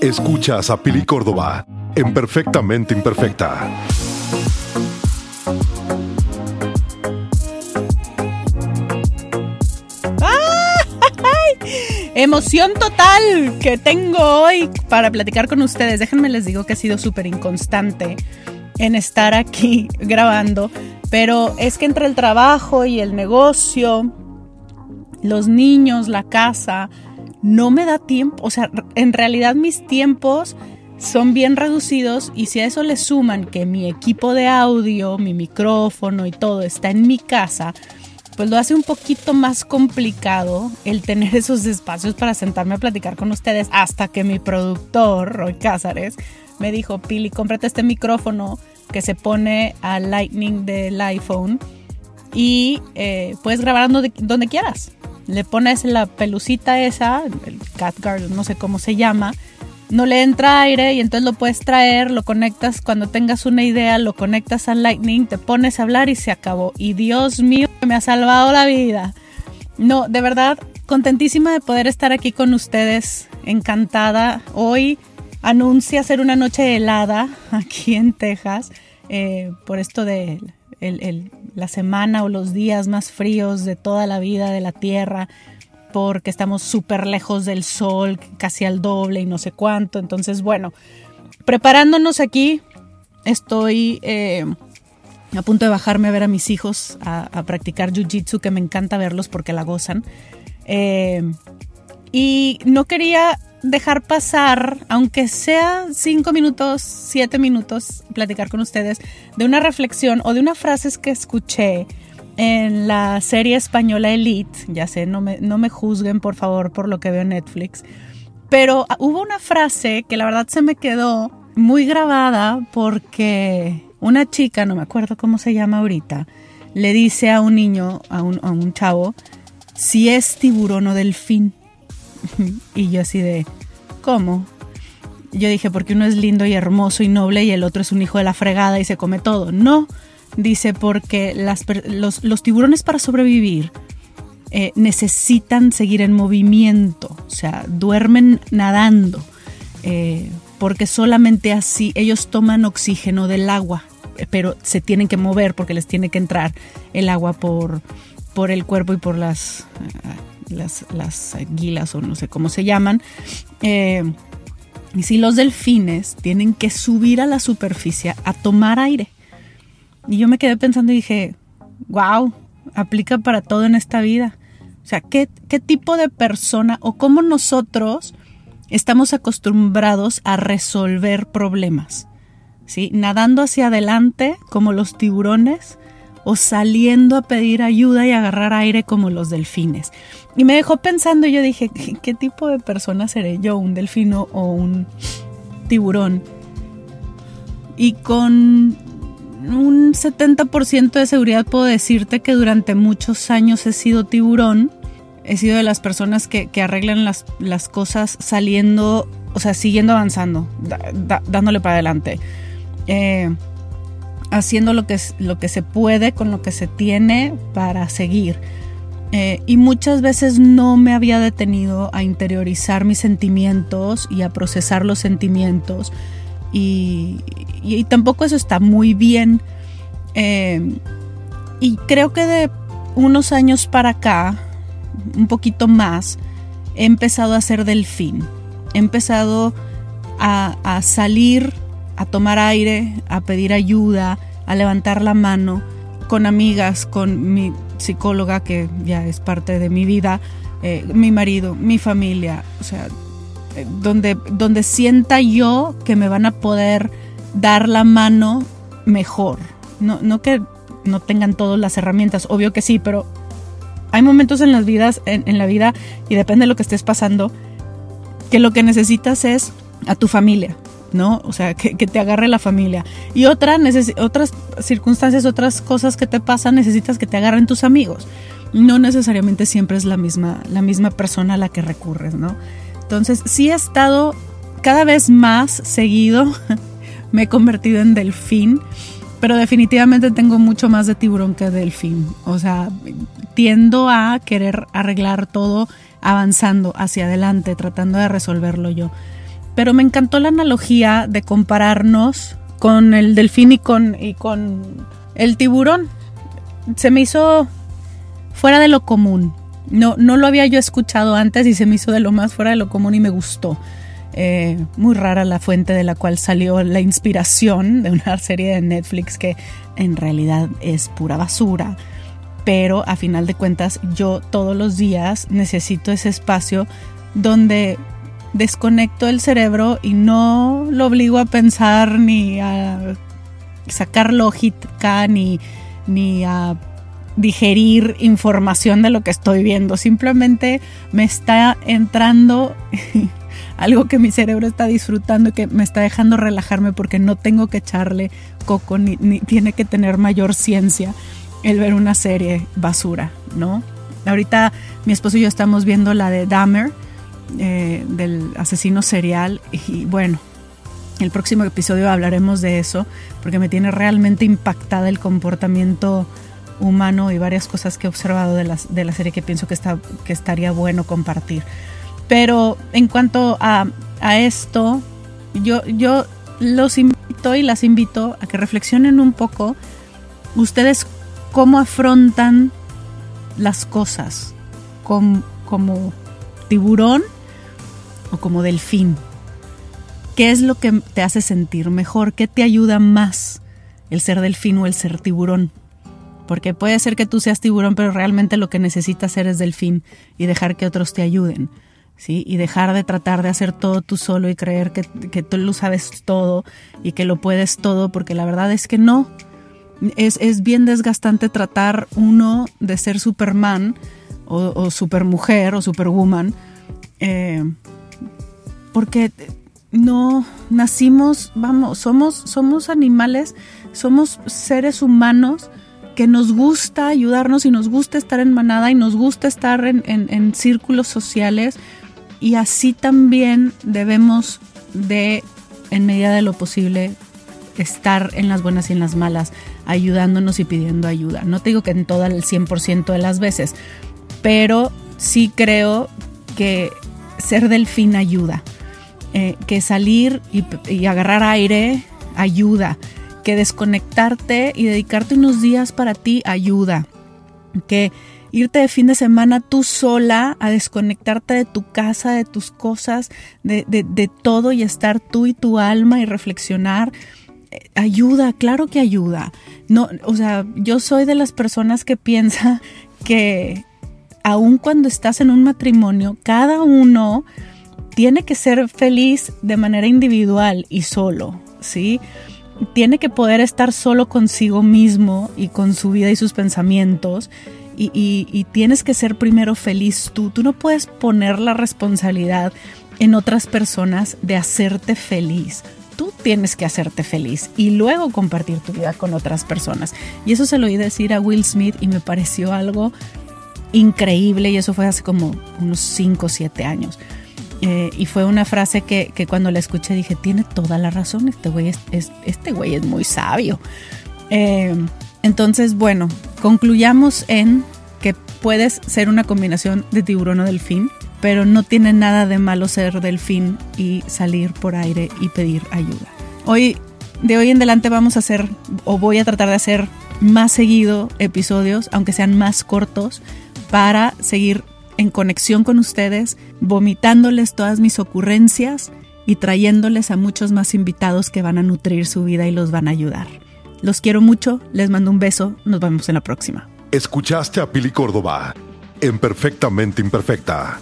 Escuchas a Pili Córdoba en Perfectamente Imperfecta. Emoción total que tengo hoy para platicar con ustedes. Déjenme les digo que ha sido súper inconstante en estar aquí grabando, pero es que entre el trabajo y el negocio, los niños, la casa, no me da tiempo. O sea, en realidad mis tiempos son bien reducidos y si a eso le suman que mi equipo de audio, mi micrófono y todo está en mi casa, pues lo hace un poquito más complicado el tener esos espacios para sentarme a platicar con ustedes hasta que mi productor, Roy Cázares, me dijo, Pili, cómprate este micrófono que se pone al Lightning del iPhone y eh, puedes grabar donde, quieras. Le pones la pelucita esa, el CatGuard, no sé cómo se llama, no le entra aire y entonces lo puedes traer, lo conectas cuando tengas una idea, lo conectas al Lightning, te pones a hablar y se acabó. Y Dios mío, me ha salvado la vida. No, de verdad, contentísima de poder estar aquí con ustedes, encantada. Hoy anuncia ser una noche helada aquí en Texas eh, por esto de la semana o los días más fríos de toda la vida de la Tierra porque estamos súper lejos del sol, casi al doble y no sé cuánto. Entonces, bueno, preparándonos aquí, estoy eh, a punto de bajarme a ver a mis hijos a, practicar Jiu-Jitsu, que me encanta verlos porque la gozan. Eh, y no quería dejar pasar, aunque sea cinco minutos, siete minutos, platicar con ustedes de una reflexión o de unas frases que escuché en la serie española Elite, ya sé, no me, no me juzguen por favor por lo que veo en Netflix, pero hubo una frase que la verdad se me quedó muy grabada porque una chica, no me acuerdo cómo se llama ahorita, le dice a un niño, a un, a un chavo, si es tiburón o delfín. y yo así de, ¿cómo? Yo dije, porque uno es lindo y hermoso y noble y el otro es un hijo de la fregada y se come todo. No, Dice, porque los, tiburones para sobrevivir eh, necesitan seguir en movimiento, o sea, duermen nadando, eh, porque solamente así ellos toman oxígeno del agua, pero se tienen que mover porque les tiene que entrar el agua por, por el cuerpo y por las, eh, las, las anguilas o no sé cómo se llaman. y si los delfines tienen que subir a la superficie a tomar aire y yo me quedé pensando y dije, wow, aplica para todo en esta vida. O sea, ¿qué, qué tipo de persona o cómo nosotros estamos acostumbrados a resolver problemas? ¿Sí? Nadando hacia adelante como los tiburones o saliendo a pedir ayuda y agarrar aire como los delfines. Y me dejó pensando, yo dije, ¿qué tipo de persona seré yo, un delfino o un tiburón? Y con un 70% de seguridad puedo decirte que durante muchos años he sido tiburón. He sido de las personas que, arreglan las, las, cosas saliendo, o sea, siguiendo avanzando, dándole para adelante. Eh, haciendo lo que, lo que se puede con lo que se tiene para seguir. Eh, y muchas veces no me había detenido a interiorizar mis sentimientos y a procesar los sentimientos y, tampoco eso está muy bien. Eh, y creo que de unos años para acá, un poquito más, he empezado a ser delfín. He empezado a, a salir, a tomar aire, a pedir ayuda, a levantar la mano con amigas, con mi psicóloga que ya es parte de mi vida, eh, mi marido, mi familia, o sea, donde, donde sienta yo que me van a poder dar la mano mejor. No, no que no tengan todas las herramientas, obvio que sí, pero hay momentos en las vidas, en, la vida, y depende de lo que estés pasando, que lo que necesitas es a tu familia, ¿no? O sea, que, te agarre la familia. Y otra otras circunstancias, otras cosas que te pasan, necesitas que te agarren tus amigos. No necesariamente siempre es la misma, la misma persona a la que recurres, ¿no? Entonces sí he estado cada vez más seguido, me he convertido en delfín, pero definitivamente tengo mucho más de tiburón que delfín. O sea, tiendo a querer arreglar todo avanzando hacia adelante, tratando de resolverlo yo. Pero me encantó la analogía de compararnos con el delfín y con, y con el tiburón. Se me hizo fuera de lo común. No, no lo había yo escuchado antes y se me hizo de lo más fuera de lo común y me gustó. Eh, muy rara la fuente de la cual salió la inspiración de una serie de Netflix que en realidad es pura basura. Pero a final de cuentas yo todos los días necesito ese espacio donde desconecto el cerebro y no lo obligo a pensar ni a sacar lógica ni, ni a digerir información de lo que estoy viendo. Simplemente me está entrando algo que mi cerebro está disfrutando y que me está dejando relajarme porque no tengo que echarle coco ni, tiene que tener mayor ciencia el ver una serie basura, ¿no? Ahorita mi esposo y yo estamos viendo la de Dahmer, eh, del asesino serial, y bueno, el próximo episodio hablaremos de eso, porque me tiene realmente impactada el comportamiento humano y varias cosas que he observado de la, de la serie que pienso que, está, que estaría bueno compartir. Pero en cuanto a, a esto, yo, yo los invito y las invito a que reflexionen un poco ustedes cómo afrontan las cosas como, como tiburón o como delfín. ¿Qué es lo que te hace sentir mejor? ¿Qué te ayuda más? ¿El ser delfín o el ser tiburón? Porque puede ser que tú seas tiburón, pero realmente lo que necesitas ser es delfín y dejar que otros te ayuden. ¿Sí? Y dejar de tratar de hacer todo tú solo y creer que, tú lo sabes todo y que lo puedes todo, porque la verdad es que no. Es, es bien desgastante tratar uno de ser Superman o, o Supermujer o Superwoman, eh, porque no nacimos, vamos, somos, somos animales, somos seres humanos que nos gusta ayudarnos y nos gusta estar en manada y nos gusta estar en, círculos sociales y así también debemos de, en medida de lo posible, estar en las buenas y en las malas, ayudándonos y pidiendo ayuda. No te digo que en todo el 100% de las veces, pero sí creo que ser delfín ayuda, eh, que salir y, agarrar aire ayuda, que desconectarte y dedicarte unos días para ti ayuda. Que irte de fin de semana tú sola a desconectarte de tu casa, de tus cosas, de, de, todo y estar tú y tu alma y reflexionar. Eh, ayuda, claro que ayuda. No, o sea, yo soy de las personas que piensa que aun cuando estás en un matrimonio, cada uno tiene que ser feliz de manera individual y solo, ¿sí? tiene que poder estar solo consigo mismo y con su vida y sus pensamientos. Y, tienes que ser primero feliz tú. Tú no puedes poner la responsabilidad en otras personas de hacerte feliz. Tú tienes que hacerte feliz y luego compartir tu vida con otras personas. Y eso se lo oí decir a Will Smith y me pareció algo increíble y eso fue hace como unos 5 o 7 años. Eh, y fue una frase que, cuando la escuché dije, tiene toda la razón, este güey es, este güey es muy sabio. Eh, entonces, bueno, concluyamos en que puedes ser una combinación de tiburón o delfín, pero no tiene nada de malo ser delfín y salir por aire y pedir ayuda. Hoy, de hoy en adelante vamos a hacer, o voy a tratar de hacer más seguido episodios, aunque sean más cortos, para seguir en conexión con ustedes, vomitándoles todas mis ocurrencias y trayéndoles a muchos más invitados que van a nutrir su vida y los van a ayudar. Los quiero mucho, les mando un beso, nos vemos en la próxima. Escuchaste a Pili Córdoba en Perfectamente Imperfecta